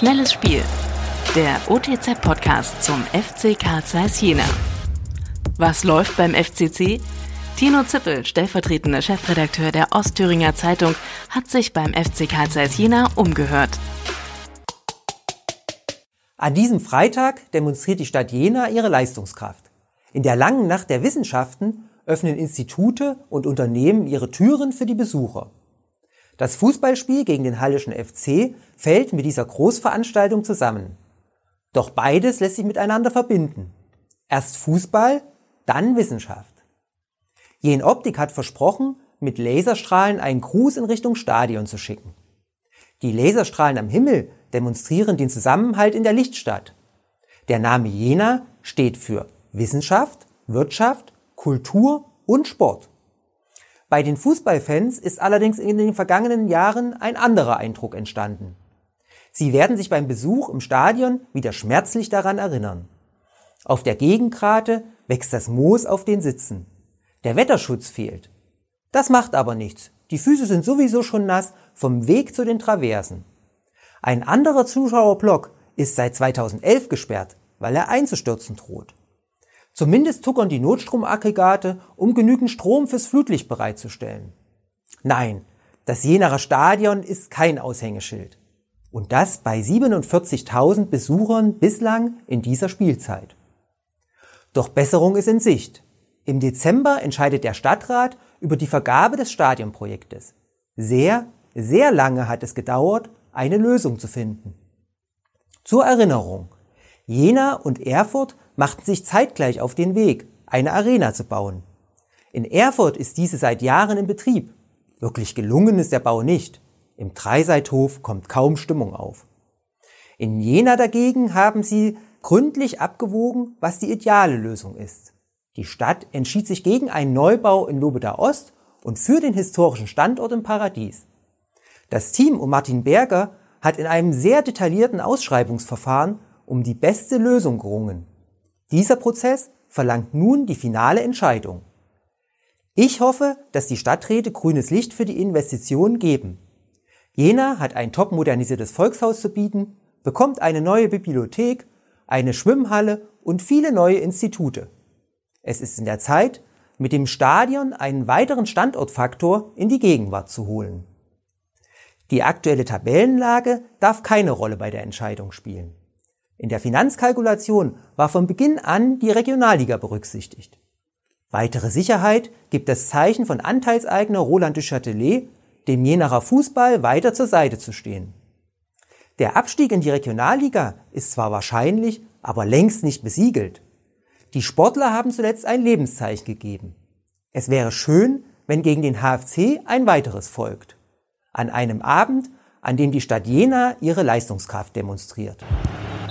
Schnelles Spiel. Der OTZ-Podcast zum FC Karl Zeiss Jena. Was läuft beim FCC? Tino Zippel, stellvertretender Chefredakteur der Ostthüringer Zeitung, hat sich beim FC Karl Zeiss Jena umgehört. An diesem Freitag demonstriert die Stadt Jena ihre Leistungskraft. In der langen Nacht der Wissenschaften öffnen Institute und Unternehmen ihre Türen für die Besucher. Das Fußballspiel gegen den Hallischen FC fällt mit dieser Großveranstaltung zusammen. Doch beides lässt sich miteinander verbinden. Erst Fußball, dann Wissenschaft. Jen Optik hat versprochen, mit Laserstrahlen einen Gruß in Richtung Stadion zu schicken. Die Laserstrahlen am Himmel demonstrieren den Zusammenhalt in der Lichtstadt. Der Name Jena steht für Wissenschaft, Wirtschaft, Kultur und Sport. Bei den Fußballfans ist allerdings in den vergangenen Jahren ein anderer Eindruck entstanden. Sie werden sich beim Besuch im Stadion wieder schmerzlich daran erinnern. Auf der Gegengrate wächst das Moos auf den Sitzen. Der Wetterschutz fehlt. Das macht aber nichts. Die Füße sind sowieso schon nass vom Weg zu den Traversen. Ein anderer Zuschauerblock ist seit 2011 gesperrt, weil er einzustürzen droht. Zumindest tuckern die Notstromaggregate, um genügend Strom fürs Flutlicht bereitzustellen. Nein, das Jenaer Stadion ist kein Aushängeschild. Und das bei 47.000 Besuchern bislang in dieser Spielzeit. Doch Besserung ist in Sicht. Im Dezember entscheidet der Stadtrat über die Vergabe des Stadionprojektes. Sehr, sehr lange hat es gedauert, eine Lösung zu finden. Zur Erinnerung. Jena und Erfurt machten sich zeitgleich auf den Weg, eine Arena zu bauen. In Erfurt ist diese seit Jahren in Betrieb. Wirklich gelungen ist der Bau nicht. Im Dreiseithof kommt kaum Stimmung auf. In Jena dagegen haben sie gründlich abgewogen, was die ideale Lösung ist. Die Stadt entschied sich gegen einen Neubau in Lobeda Ost und für den historischen Standort im Paradies. Das Team um Martin Berger hat in einem sehr detaillierten Ausschreibungsverfahren um die beste Lösung gerungen. Dieser Prozess verlangt nun die finale Entscheidung. Ich hoffe, dass die Stadträte grünes Licht für die Investitionen geben. Jena hat ein top modernisiertes Volkshaus zu bieten, bekommt eine neue Bibliothek, eine Schwimmhalle und viele neue Institute. Es ist in der Zeit, mit dem Stadion einen weiteren Standortfaktor in die Gegenwart zu holen. Die aktuelle Tabellenlage darf keine Rolle bei der Entscheidung spielen. In der Finanzkalkulation war von Beginn an die Regionalliga berücksichtigt. Weitere Sicherheit gibt das Zeichen von Anteilseigner Roland de Châtelet, dem Jenacher Fußball weiter zur Seite zu stehen. Der Abstieg in die Regionalliga ist zwar wahrscheinlich, aber längst nicht besiegelt. Die Sportler haben zuletzt ein Lebenszeichen gegeben. Es wäre schön, wenn gegen den HFC ein weiteres folgt. An einem Abend, an dem die Stadt Jena ihre Leistungskraft demonstriert.